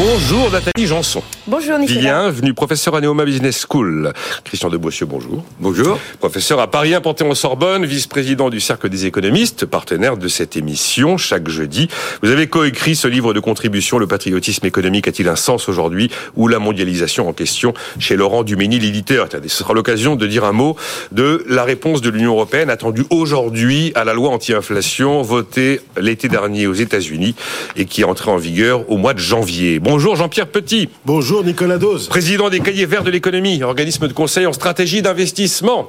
Bonjour Nathalie Janson. Bonjour Nicolas. Bienvenue, professeur à Neoma Business School. Christian de Boissieu, bonjour. Bonjour. Professeur à Paris 1 Panthéon-Sorbonne, vice-président du Cercle des économistes, partenaire de cette émission chaque jeudi. Vous avez coécrit ce livre de contribution, Le patriotisme économique a-t-il un sens aujourd'hui ou la mondialisation en question chez Laurent Duménil, l'éditeur. Ce sera l'occasion de dire un mot de la réponse de l'Union européenne attendue aujourd'hui à la loi anti-inflation votée l'été dernier aux États-Unis et qui est entrée en vigueur au mois de janvier. Bonjour Jean-Pierre Petit. Bonjour Nicolas Dose. Président des Cahiers Verts de l'économie, organisme de conseil en stratégie d'investissement.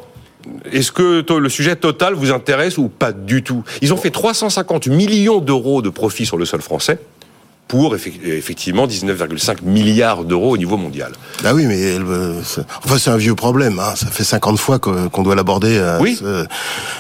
Est-ce que le sujet total vous intéresse ou pas du tout? Ils ont fait 350 millions d'euros de profit sur le sol français pour effectivement 19,5 milliards d'euros au niveau mondial. Bah oui, mais enfin c'est un vieux problème. Hein. Ça fait 50 fois qu'on doit l'aborder. Euh, oui.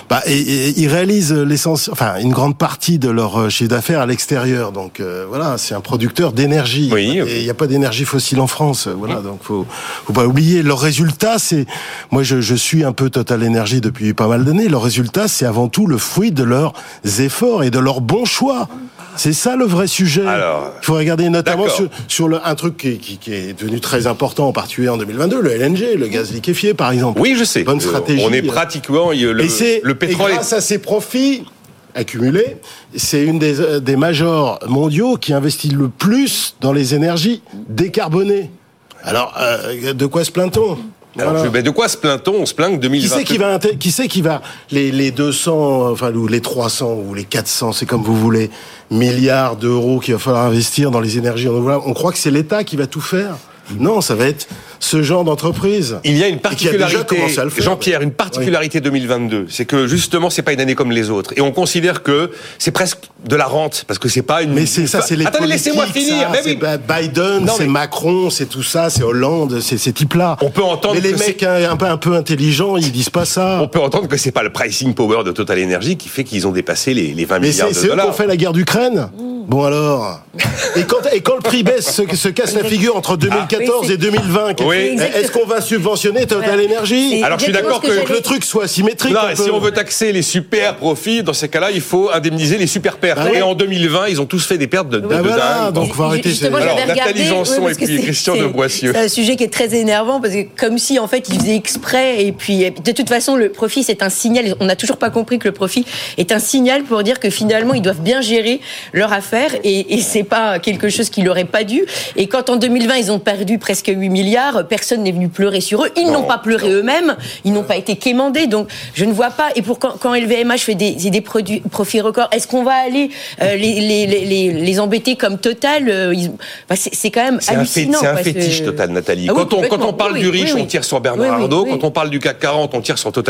Bah, et, ils réalisent l'essence, enfin une grande partie de leur euh, chiffre d'affaires à l'extérieur. Donc euh, voilà, c'est un producteur d'énergie. Oui. Et il n'y a pas d'énergie fossile en France. Voilà, donc faut faut pas oublier. Leur résultat, c'est moi je, je suis un peu Total Energy depuis pas mal d'années. Leur résultat, c'est avant tout le fruit de leurs efforts et de leurs bons choix. C'est ça le vrai sujet. Alors, il faut regarder notamment sur, sur le, un truc qui, qui, qui, est devenu très important, en particulier en 2022, le LNG, le gaz liquéfié, par exemple. Oui, je sais. Bonne stratégie. On est pratiquement le, et le pétrole. Et grâce à ces profits accumulés, c'est une des, des majors mondiaux qui investit le plus dans les énergies décarbonées. Alors, euh, de quoi se plaint-on? Alors, voilà. je, de quoi se plaint-on? On se plaint que 2020. Qui c'est qui va, qui c'est qui va les, les 200, enfin ou les 300 ou les 400, c'est comme vous voulez, milliards d'euros qu'il va falloir investir dans les énergies renouvelables. On croit que c'est l'État qui va tout faire. Non, ça va être ce genre d'entreprise. Il y a une particularité, Jean-Pierre, une particularité oui. 2022, c'est que justement c'est pas une année comme les autres, et on considère que c'est presque de la rente parce que c'est pas une. Mais c'est ça, c'est les. Attendez, laissez-moi finir. Ça, oui. Biden, c'est mais... Macron, c'est tout ça, c'est Hollande, c'est ces types-là. On peut entendre. Mais les mecs un peu un peu intelligents, ils disent pas ça. On peut entendre que c'est pas le pricing power de Total Energy qui fait qu'ils ont dépassé les, les 20 mais milliards de dollars. Mais c'est eux qui ont fait la guerre d'Ukraine. Bon alors. et quand et quand le prix baisse, se, se casse la figure entre 2014 ah, et 2020. Oui. Est-ce qu'on va subventionner Total Energy Alors je suis d'accord que, que le truc soit symétrique. Non, si on veut taxer les super profits, dans ces cas-là, il faut indemniser les super pertes. Ah, et en 2020, ils ont tous fait des pertes de, de, ah, de voilà, dingue. Donc, faut arrêter. Alors, Nathalie Janson et puis Christian de Boissieu. C'est un sujet qui est très énervant parce que comme si en fait ils faisaient exprès et puis de toute façon le profit c'est un signal. On n'a toujours pas compris que le profit est un signal pour dire que finalement ils doivent bien gérer leur affaire et, et c'est pas quelque chose qui leur est pas dû. Et quand en 2020 ils ont perdu presque 8 milliards, personne n'est venu pleurer sur eux. Ils n'ont pas pleuré eux-mêmes, ils n'ont pas été quémandés. Donc je ne vois pas. Et pour quand, quand LVMH fait des, des produits, profits records, est-ce qu'on va aller euh, les, les, les, les, embêter comme Total euh, bah, C'est quand même hallucinant. C'est un, fétiche Total, Nathalie. Ah oui, quand, on, quand on parle oui, du riche, oui, on tire sur Bernard Arnault. Quand on parle du CAC 40, on tire sur Total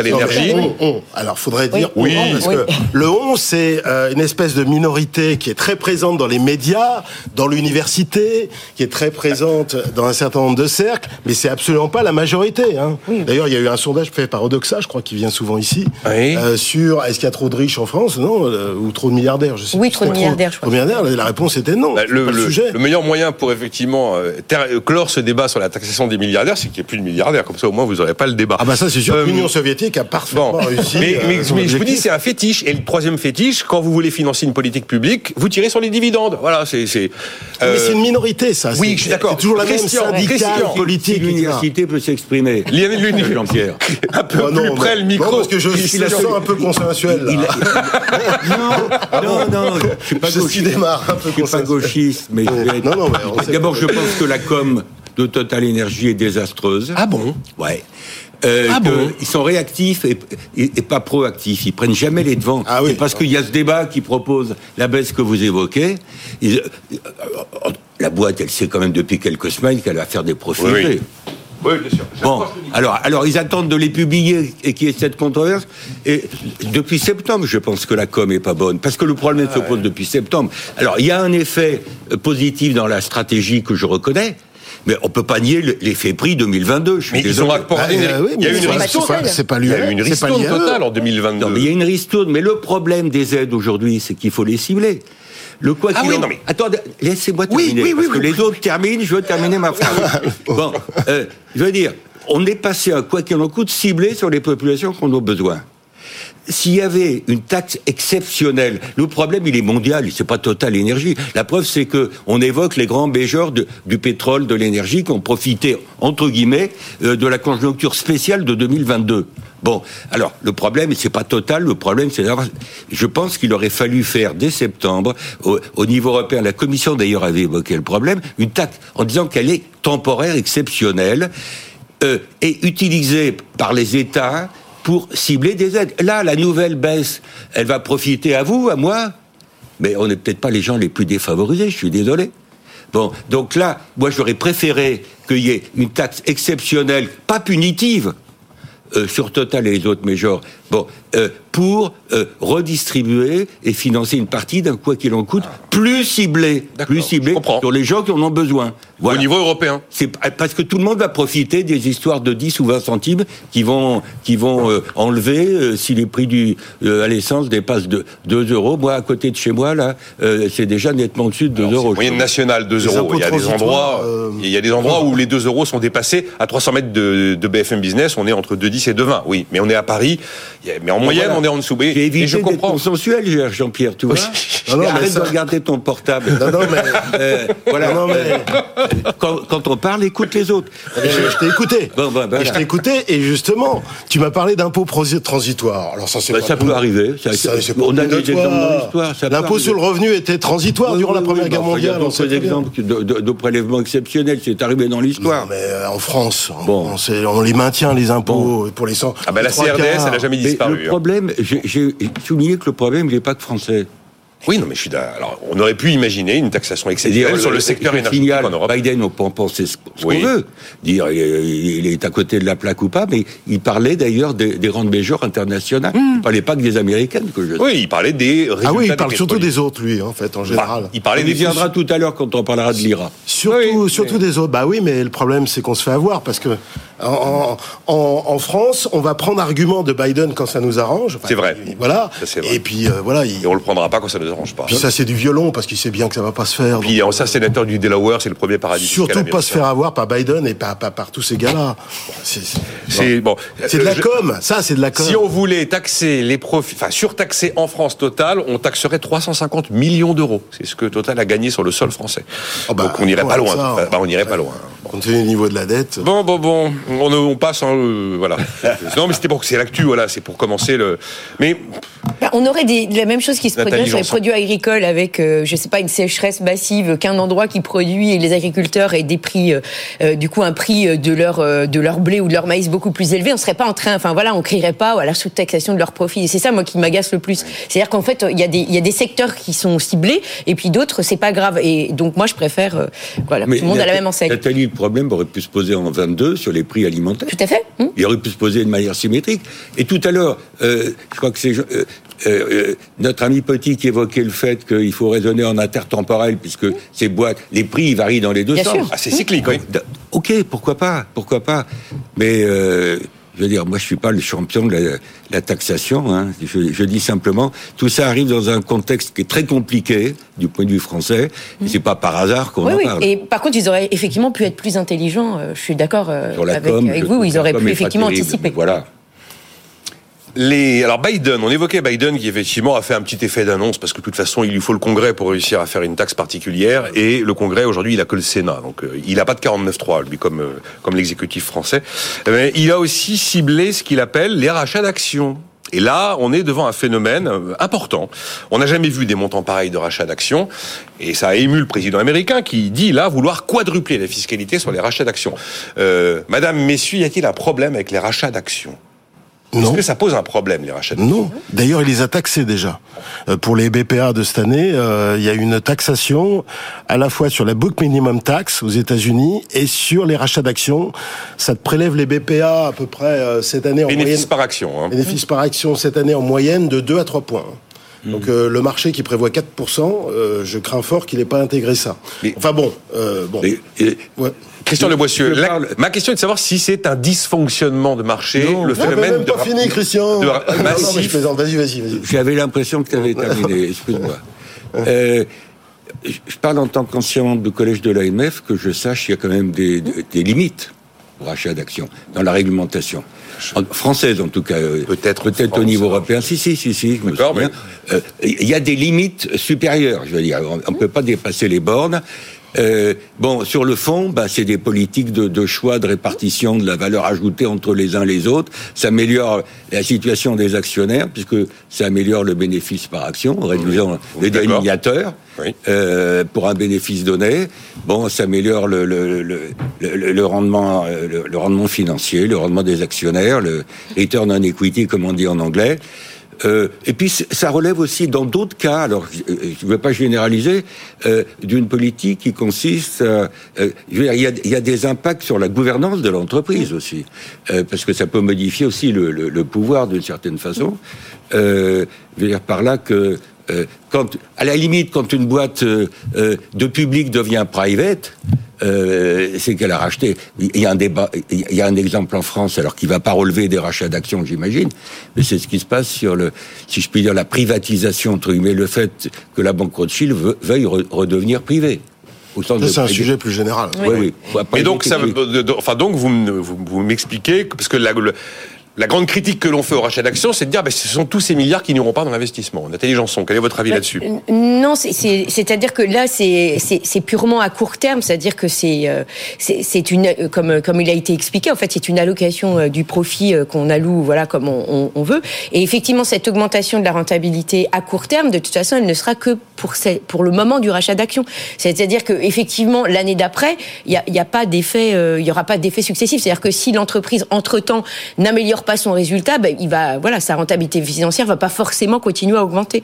on. Alors faudrait dire oui. parce que le on, c'est euh, une espèce de minorité qui est très présente dans les médias, dans l'université, qui est très présente dans un certain nombre de cercles, mais c'est absolument pas la majorité. Hein. Oui. D'ailleurs, il y a eu un sondage fait par Odoxa, je crois, qui vient souvent ici, oui. euh, sur est-ce qu'il y a trop de riches en France, non, euh, ou trop de milliardaires, je sais Oui, trop de milliardaires, trop, je crois. Trop la réponse était non. Bah, le, le, le, sujet. le, meilleur moyen pour effectivement euh, clore ce débat sur la taxation des milliardaires, c'est qu'il n'y ait plus de milliardaires. Comme ça, au moins, vous n'aurez pas le débat. Ah bah ça, c'est sûr. L'Union soviétique a parfaitement bon. réussi. Mais, mais, mais je vous dis, c'est un fétiche. Et le troisième fétiche, quand vous voulez financer une politique publique, vous tirez sur les dividendes. Voilà, c'est. Mais c'est une minorité, ça. Oui, je suis d'accord. C'est toujours la même syndicale politique. L'université peut s'exprimer. Jean-Pierre. Un peu oh, non, plus près le micro. Non, parce que je, je la sens un peu consensuel. Là. Il, non, non, non, je suis pas gauchiste. démarre un peu je suis pas gauchiste, mais, non, non, mais d'abord, je pense que la com de Total Energy est désastreuse. Ah bon? Ouais. Euh, ah bon? ils sont réactifs et, et, et, pas proactifs. Ils prennent jamais les devants. Ah oui. Parce qu'il y a ce débat qui propose la baisse que vous évoquez. Ils, la boîte, elle sait quand même depuis quelques semaines qu'elle va faire des profits. Oui, oui. Oui, bien sûr. Bon, alors, alors ils attendent de les publier et qu'il y ait cette controverse. Et depuis septembre, je pense que la com est pas bonne, parce que le problème se pose depuis septembre. Alors, il y a un effet euh, positif dans la stratégie que je reconnais. Mais on peut pas nier l'effet prix 2022. Je suis Mais ils ont accordé. Bah, euh, oui, il y a une pas- ristourne. c'est pas- Il y a une ristourne totale en 2022. Non, mais il y a une ristourne. Mais le problème des aides aujourd'hui, c'est qu'il faut les cibler. Le quoi Ah qu'il oui, en- non, mais- Attendez, laissez-moi terminer. oui, oui, parce que les autres terminent, je veux terminer ma phrase. bon, euh, je veux dire, on est passé à quoi qu'il en coûte ciblé sur les populations qui en ont besoin. S'il y avait une taxe exceptionnelle, le problème il est mondial, c'est pas Total Énergie. La preuve c'est que on évoque les grands béjeurs de- du pétrole, de l'énergie qui ont profité entre guillemets euh, de la conjoncture spéciale de 2022. Bon, alors le problème c'est pas Total, le problème c'est d'avoir- je pense qu'il aurait fallu faire dès septembre au, au niveau européen, la Commission d'ailleurs avait évoqué le problème, une taxe en disant qu'elle est temporaire, exceptionnelle euh, et utilisée par les États pour cibler des aides. Là, la nouvelle baisse, elle va profiter à vous, à moi, mais on n'est peut-être pas les gens les plus défavorisés, je suis désolé. Bon, donc là, moi j'aurais préféré qu'il y ait une taxe exceptionnelle, pas punitive, euh, sur Total et les autres majors, bon, euh, pour euh, redistribuer et financer une partie d'un quoi qu'il en coûte plus ciblé, plus ciblé sur les gens qui en ont besoin. Au niveau européen. C'est parce que tout le monde va profiter des histoires de 10 ou 20 centimes qui vont qui vont euh, enlever euh, si les prix du euh, à l'essence dépassent de 2 euros. Moi, à côté de chez moi, là, euh, c'est déjà nettement au-dessus de 2 Alors, euros. Moyenne nationale, 2 Les euros. Il y a des endroits, euh, il y a des endroits où les 2 euros sont dépassés. À 300 mètres de, de BFM Business, on est entre 2,10 et 2,20. Oui, mais on est à Paris. Mais en moyenne, voilà. on est en dessous. Mais, J'ai et évité je d'être comprends. consensuel, Jean-Pierre, tu vois. Non, non, mais Arrête ça- de regarder ton portable. Non, non, mais. Euh, voilà. Non, non, mais- quand, quand on parle, écoute les autres. Je, je t'ai écouté. Bon. Et je t'ai écouté et justement, tu m'as parlé d'impôts transitoires. Alors ça, c'est pas ça tout. peut arriver. Ça- Ça, c'est pas on a des exemples dans l'histoire. L'impôt sur le revenu était transitoire Oui, durant la Première oui, Guerre enfin, il y a mondiale. on d'autres exemples de, de, de prélèvements exceptionnels, c'est arrivé dans Non, l'histoire. mais euh, en France, en Bon. France, c'est- on les maintient les impôts pour les 100. Ah ben la CRDS, elle n'a jamais Mais disparu. le hein. problème, j'ai j'ai souligné que le problème, il n'est pas que français. Oui, non, mais je suis d'accord. Alors, on aurait pu imaginer une taxation exceptionnelle sur le secteur énergétique en Europe. Biden, on peut en penser ce, Oui. qu'on veut. Dire, il, il est à côté de la plaque ou pas, mais il parlait d'ailleurs des, des grandes majors internationales. Il ne parlait pas que des Américaines, que je Oui, il parlait des résultats Ah oui, il des parle surtout pétroliers. des autres, lui, en fait, en Bah, général. il parlait On des y viendra tout à l'heure quand on parlera de l'IRA. Surtout, surtout des autres. Bah oui, mais le problème, c'est qu'on se fait avoir parce que en, en, en France, on va prendre argument de Biden quand ça nous arrange. Enfin, C'est vrai. il- Voilà. Ça, vrai. Et puis euh, voilà. Il, Et on le prendra pas quand ça ne arrange pas. puis ça, c'est du violon parce qu'il sait bien que ça va pas se faire. Puis en ça, sénateur du Delaware, c'est le premier paradis Surtout pas se faire avoir par Biden et pas par tous ces gars-là. C'est bon. de la Je- com. Ça, c'est de la com. Si on voulait taxer les profits, enfin surtaxer en France Total, on taxerait 350 millions d'euros. C'est ce que Total a gagné sur le sol français. Oh bah, Donc on n'irait pas loin. ça, Bah, on n'irait pas loin. Compte tenu du niveau de la dette. Bon, bon, bon, on, on passe, hein, euh, voilà. non, mais c'était pour que c'est l'actu, voilà, c'est pour commencer le. Mais Bah, on aurait des, la même chose qui se produirait sur les produits agricoles avec, euh, je sais pas, une sécheresse massive, qu'un endroit qui produit et les agriculteurs aient des prix, euh, euh, du coup, un prix euh, de leur euh, de leur blé ou de leur maïs beaucoup plus élevé. On serait pas en train, enfin voilà, on crierait pas à la sous-taxation de leurs profits. Et c'est ça, moi, qui m'agace le plus. C'est-à-dire qu'en fait, il y a des il y a des secteurs qui sont ciblés et puis d'autres, c'est pas grave. Et donc moi, je préfère, euh, voilà, tout le monde a la Nathalie- même enseigne. Problème aurait pu se poser en 22 sur les prix alimentaires. Tout à fait. hum. Il aurait pu se poser de manière symétrique. Et tout à l'heure, euh, je crois que c'est euh, euh, notre ami Petit qui évoquait le fait qu'il faut raisonner en intertemporel, puisque ces boîtes, les prix varient dans les deux Bien sens. ah, c'est cyclique, oui. Ok, pourquoi pas, pourquoi pas. Mais euh, je veux dire, moi je suis pas le champion de la, la taxation. Hein. Je, je dis simplement, tout ça arrive dans un contexte qui est très compliqué du point de vue français. Et c'est pas par hasard qu'on Oui, en oui. parle. Et par contre, ils auraient effectivement pu être plus intelligents. euh, je suis d'accord euh, avec, com, avec vous. Ils auraient pu effectivement anticiper. Voilà. Les, alors Biden, on évoquait Biden qui effectivement a fait un petit effet d'annonce parce que de toute façon il lui faut le Congrès pour réussir à faire une taxe particulière et le Congrès aujourd'hui il a que le Sénat donc euh, il n'a pas de 49-3 lui comme euh, comme l'exécutif français. Mais il a aussi ciblé ce qu'il appelle les rachats d'actions. Et là, on est devant un phénomène euh, important. On n'a jamais vu des montants pareils de rachats d'actions, et ça a ému le président américain qui dit là vouloir quadrupler la fiscalité sur les rachats d'actions. Euh, Madame, Messieurs, y a-t-il un problème avec les rachats d'actions? Est-ce que ça pose un problème, les rachats Non. D'ailleurs, il les a taxés déjà. Euh, pour les BPA de cette année, euh, il y a une taxation à la fois sur la book minimum tax aux États-Unis et sur les rachats d'actions. Ça te prélève les BPA à peu près euh, cette année en Bénéfice par action. Hein. Bénéfice par action cette année en moyenne de 2 à 3 points. Hmm. Donc le marché qui prévoit 4%, je crains fort qu'il n'ait pas intégré ça. enfin bon, bon. ouais. Christian Le Boissieu, ma question est de savoir si c'est un dysfonctionnement de marché, le phénomène même pas fini, Christian. Vas-y, vas-y, vas-y. J'avais l'impression que tu avais terminé. Excuse-moi. Euh, je parle en tant qu'ancien membre du collège de l'AMF que je sache qu'il y a quand même des, limites au rachat d'actions dans la réglementation. Française en tout cas, euh, peut-être peut-être au niveau européen. Si si si si, je me souviens. Euh, il y a des limites supérieures, je veux dire. On ne peut pas dépasser les bornes. Euh, bon, sur le fond, bah, c'est des politiques de, de, choix, de répartition de la valeur ajoutée entre les uns et les autres. Ça améliore la situation des actionnaires, puisque ça améliore le bénéfice par action, en réduisant les dénominateurs euh, pour un bénéfice donné. Bon, ça améliore le, le, le, le rendement, le, rendement financier, le rendement des actionnaires, le return on equity, comme on dit en anglais. Euh, et puis ça relève aussi dans d'autres cas, alors je ne veux pas généraliser, euh, d'une politique qui consiste, euh, il, y a, des impacts sur la gouvernance de l'entreprise aussi, euh, parce que ça peut modifier aussi le, le, pouvoir d'une certaine façon. Euh, je veux dire par là que quand, à la limite, quand une boîte de public devient private, euh, c'est qu'elle a racheté. Il y a un débat, il y a un exemple en France, alors qui va pas relever des rachats d'actions, j'imagine, mais c'est ce qui se passe sur le, si je puis dire, la privatisation entre guillemets, le fait que la banque Rothschild veuille redevenir privée. C'est un sujet plus général. Oui, oui. Et donc, ça, enfin, donc vous, vous, m'expliquez parce que la, la grande critique que l'on fait au rachat d'actions, c'est de dire, ben, ce sont tous ces milliards qui n'iront pas dans l'investissement. Nathalie Janson, quel est votre avis bah, là-dessus? Non, c'est-à-dire que là, c'est purement à court terme, c'est-à-dire que c'est euh, une, euh, comme, comme il a été expliqué, en fait, c'est une allocation euh, du profit qu'on alloue, voilà, comme on, on, veut. Et effectivement, cette augmentation de la rentabilité à court terme, de toute façon, elle ne sera que pour, pour le moment du rachat d'actions. C'est-à-dire que effectivement, l'année d'après, il n'y a, y a pas d'effet, il y aura pas d'effet successif. C'est-à-dire que si l'entreprise, entre-temps, n'améliore pas son résultat, ben, il va, voilà, sa rentabilité financière va pas forcément continuer à augmenter.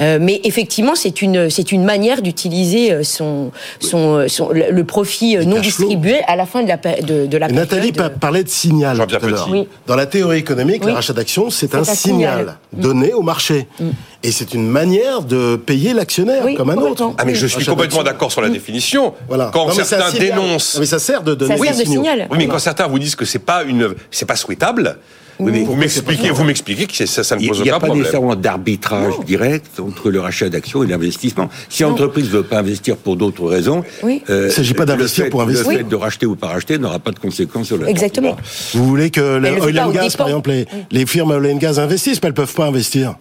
Euh, mais effectivement, c'est une, c'est une manière d'utiliser euh, son, son, euh, son, le profit non distribué à la fin de la, de, de la Nathalie parlait de signal tout à l'heure. Dans la théorie économique, oui. le rachat d'actions, c'est un, signal, donné au marché. Mm. Et c'est une manière de payer l'actionnaire comme un autre. Ah mais je suis complètement d'accord sur la définition. Voilà. Quand certains dénoncent, mais ça sert de donner ça sert de signal. Oui, mais quand certains vous disent que c'est pas une, c'est pas souhaitable, vous m'expliquez, vous m'expliquez que ça, ça ne pose aucun problème. Il n'y a pas nécessairement d'arbitrage direct entre le rachat d'actions et l'investissement. Si l'entreprise ne veut pas investir pour d'autres raisons, oui. euh, il ne s'agit pas d'investir pour investir. Le fait de racheter ou pas racheter n'aura pas de conséquences sur le Exactement. Vous voulez que oil and gas, par exemple, les, les firmes oil and gas investissent, mais elles ne peuvent pas investir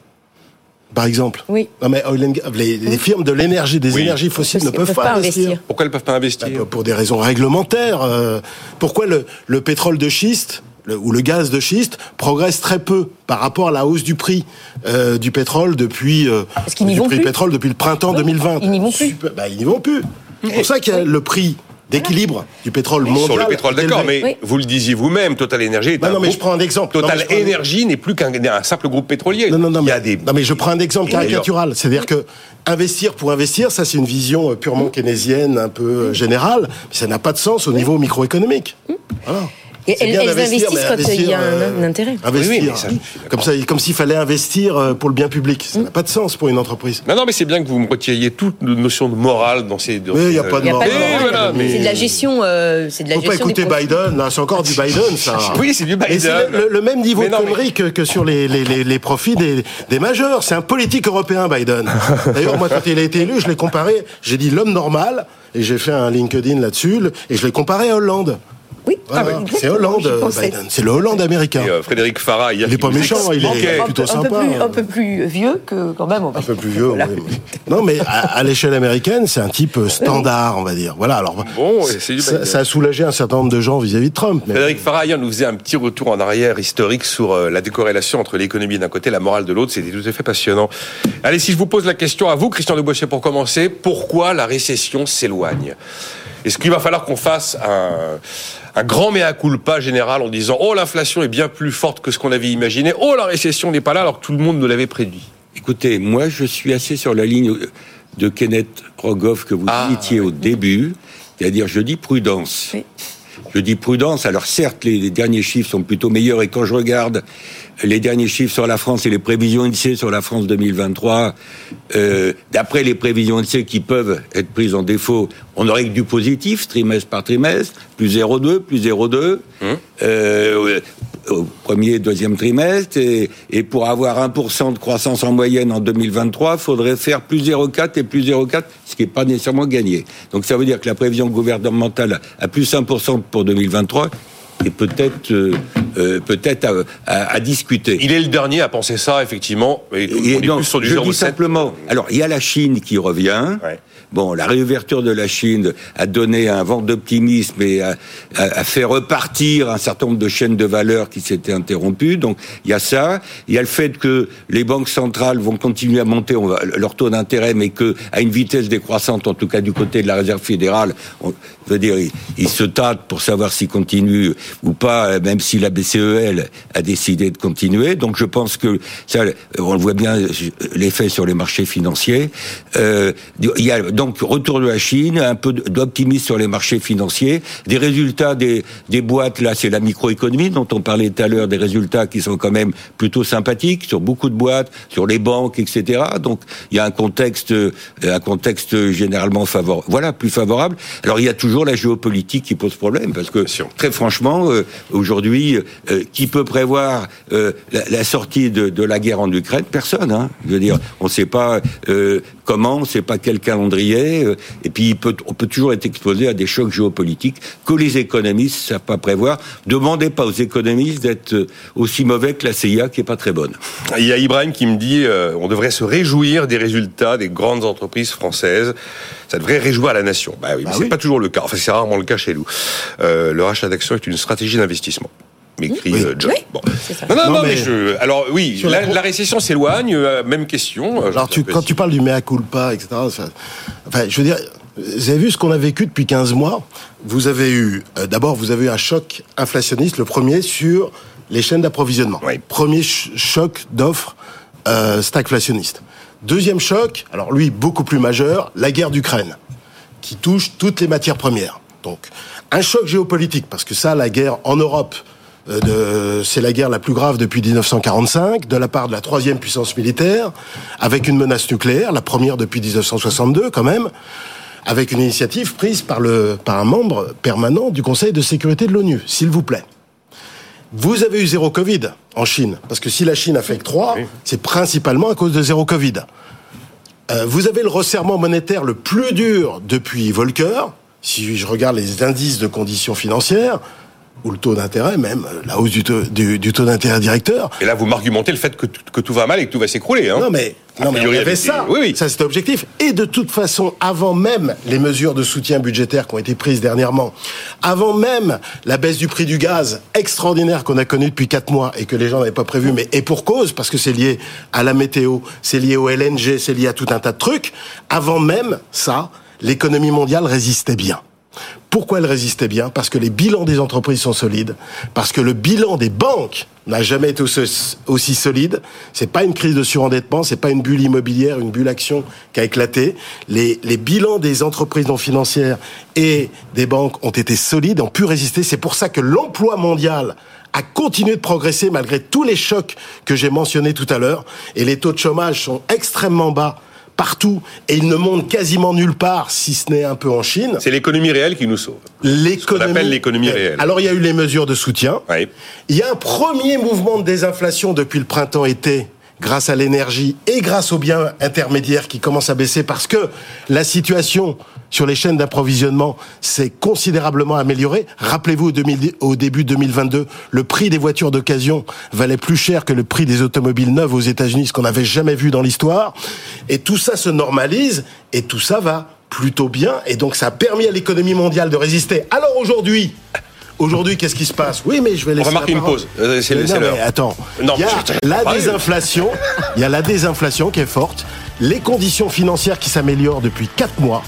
par exemple. Oui. Non, mais les, firmes de l'énergie, des énergies fossiles ne peuvent, pas, investir. Pourquoi elles ne peuvent pas investir bah, Pour des raisons réglementaires. Euh, pourquoi le, le pétrole de schiste le, ou le gaz de schiste progresse très peu par rapport à la hausse du prix euh, du pétrole depuis euh, du prix pétrole depuis le printemps 2020. Ils n'y vont plus. bah, ils n'y vont plus. C'est pour ça qu'il y a le prix d'équilibre du pétrole mondial. Sur le pétrole, d'accord, mais vous le disiez vous-même, Total Energy est non, non, mais je prends un exemple. Total Energy n'est plus qu'un simple groupe pétrolier. Non, non, non, Il y a des... non mais je prends un exemple caricatural. C'est-à-dire que investir pour investir, ça c'est une vision euh, purement keynésienne, un peu générale, mais ça n'a pas de sens au niveau microéconomique. Voilà. Et elles, investissent quand il y a un, euh, intérêt. Investir. comme ça, comme s'il fallait investir euh, pour le bien public. Ça n'a pas de sens pour une entreprise. Non, non, mais c'est bien que vous me retiriez toute notion de morale dans ces. mais il n'y a pas de morale. C'est de la gestion. Euh, c'est de la Faut gestion pas écouter Biden. C'est encore du Biden, ça. oui, c'est du Biden. C'est le, même niveau de connerie que, que, sur les, les, les, les profits des, des majeurs. C'est un politique européen, Biden. D'ailleurs, moi, quand il a été élu, je l'ai comparé. J'ai dit l'homme normal et j'ai fait un LinkedIn là-dessus et je l'ai comparé à Hollande. Ah, c'est Hollande, Biden. C'est le Hollande américain. Et, euh, Frédéric Farah, il n'est pas méchant, il est plutôt sympa. Un peu, plus, un peu plus vieux que quand même. Un peu plus vieux, oui. Non, mais à, l'échelle américaine, c'est un type euh, standard, on va dire. Voilà. Alors, bon, ça, ça, a soulagé un certain nombre de gens vis-à-vis de Trump. Mais... Frédéric Farah nous faisait un petit retour en arrière historique sur euh, la décorrélation entre l'économie d'un côté et la morale de l'autre. C'était tout à fait passionnant. Allez, si je vous pose la question à vous, Christian de Boissier, pour commencer, pourquoi la récession s'éloigne? Est-ce qu'il va falloir qu'on fasse un, un grand mea culpa général en disant oh l'inflation est bien plus forte que ce qu'on avait imaginé, oh la récession n'est pas là alors que tout le monde nous l'avait prédit. Écoutez, moi je suis assez sur la ligne de Kenneth Rogoff que vous ah, citiez au début, c'est-à-dire je dis prudence. Je dis prudence. Alors certes, les, derniers chiffres sont plutôt meilleurs et quand je regarde les derniers chiffres sur la France et les prévisions INSEE sur la France 2023, euh, d'après les prévisions INSEE qui peuvent être prises en défaut, on aurait que du positif, trimestre par trimestre, plus 0,2, plus 0,2, hum. euh, au premier, deuxième trimestre, et, et pour avoir 1% de croissance en moyenne en 2023, il faudrait faire plus 0,4 et plus 0,4, ce qui n'est pas nécessairement gagné. Donc ça veut dire que la prévision gouvernementale a plus 1% pour 2023, et peut-être euh, euh, peut-être à, discuter. Il est le dernier à penser ça, effectivement. Et, sur du je dis simplement. Alors, il y a la Chine qui revient. Bon, la réouverture de la Chine a donné un vent d'optimisme et a, fait repartir un certain nombre de chaînes de valeur qui s'étaient interrompues. Donc, il y a ça. Il y a le fait que les banques centrales vont continuer à monter leur taux d'intérêt, mais que à une vitesse décroissante, en tout cas du côté de la Réserve fédérale. On, veut dire, ils, se tâtent pour savoir s'ils continuent ou pas, même si la BCE a décidé de continuer. Donc, je pense que ça, on le voit bien l'effet sur les marchés financiers. Euh, donc retour de la Chine, un peu d'optimisme sur les marchés financiers, des résultats des, des boîtes, là c'est la microéconomie dont on parlait tout à l'heure, des résultats qui sont quand même plutôt sympathiques sur beaucoup de boîtes, sur les banques, etc. Donc il y a un contexte, un contexte généralement favorable, voilà, plus favorable. Alors il y a toujours la géopolitique qui pose problème, parce que très franchement, euh, aujourd'hui, euh, qui peut prévoir euh, la, sortie de, de, la guerre en Ukraine? Personne. Hein. Je veux dire, on ne sait pas comment, on ne sait pas quel calendrier euh, et puis on peut toujours être exposé à des chocs géopolitiques que les économistes ne savent pas prévoir. Demandez pas aux économistes d'être euh, aussi mauvais que la CIA qui est pas très bonne. Il y a Ibrahim qui me dit euh, on devrait se réjouir des résultats des grandes entreprises françaises. Ça devrait réjouir la nation. Bah oui, mais bah c'est pas toujours le cas. Enfin, c'est rarement le cas chez nous. le rachat d'actions est une stratégie d'investissement m'écrit oui. John. bon. Non, non, non, mais, je... alors oui, la, récession s'éloigne. même question. Alors tu, quand tu parles du mea culpa, etc. Enfin, je veux dire, vous avez vu ce qu'on a vécu depuis 15 mois? Vous avez eu, euh, d'abord, vous avez eu un choc inflationniste, le premier sur les chaînes d'approvisionnement. Premier choc d'offres euh, stagflationniste. Deuxième choc, alors lui beaucoup plus majeur, la guerre d'Ukraine, qui touche toutes les matières premières. Donc, un choc géopolitique, parce que ça, la guerre en Europe, euh, c'est la guerre la plus grave depuis 1945, de la part de la troisième puissance militaire, avec une menace nucléaire, la première depuis 1962 quand même, avec une initiative prise par, le, par un membre permanent du Conseil de sécurité de l'ONU, s'il vous plaît. Vous avez eu zéro Covid en Chine, parce que si la Chine a fait que 3, c'est principalement à cause de zéro Covid. Euh, vous avez le resserrement monétaire le plus dur depuis Volcker, si je regarde les indices de conditions financières, ou le taux d'intérêt même, la hausse du taux, du, taux d'intérêt directeur. Et là, vous m'argumentez le fait que, que, tout va mal et que tout va s'écrouler. Hein non, mais, non, mais il y avait ça. Oui, oui. Ça, c'était objectif. Et de toute façon, avant même les mesures de soutien budgétaire qui ont été prises dernièrement, avant même la baisse du prix du gaz extraordinaire qu'on a connue depuis 4 mois et que les gens n'avaient pas prévu, mais et pour cause, parce que c'est lié à la météo, c'est lié au LNG, c'est lié à tout un tas de trucs, avant même ça, l'économie mondiale résistait bien. Pourquoi elle résistait bien? Parce que les bilans des entreprises sont solides, parce que le bilan des banques n'a jamais été aussi solide. C'est pas une crise de surendettement, c'est pas une bulle immobilière, une bulle action qui a éclaté. Les, bilans des entreprises non financières et des banques ont été solides, ont pu résister. C'est pour ça que l'emploi mondial a continué de progresser malgré tous les chocs que j'ai mentionnés tout à l'heure. Et les taux de chômage sont extrêmement bas partout et il ne monte quasiment nulle part, si ce n'est un peu en Chine. C'est l'économie réelle qui nous sauve. L'économie. appelle l'économie réelle. Alors il y a eu les mesures de soutien. Oui. Il y a un premier mouvement de désinflation depuis le printemps-été grâce à l'énergie et grâce aux biens intermédiaires qui commencent à baisser parce que la situation sur les chaînes d'approvisionnement s'est considérablement améliorée. Rappelez-vous, au début 2022, le prix des voitures d'occasion valait plus cher que le prix des automobiles neuves aux États-Unis, ce qu'on n'avait jamais vu dans l'histoire. Et tout ça se normalise et tout ça va plutôt bien. Et donc ça a permis à l'économie mondiale de résister. Alors aujourd'hui, Aujourd'hui, qu'est-ce qui se passe Oui, mais je vais laisser. On va marquer une pause. Euh, c'est l'heure. Attends. Non, il y a la désinflation. Il y a la désinflation qui est forte. Les conditions financières qui s'améliorent depuis 4 mois.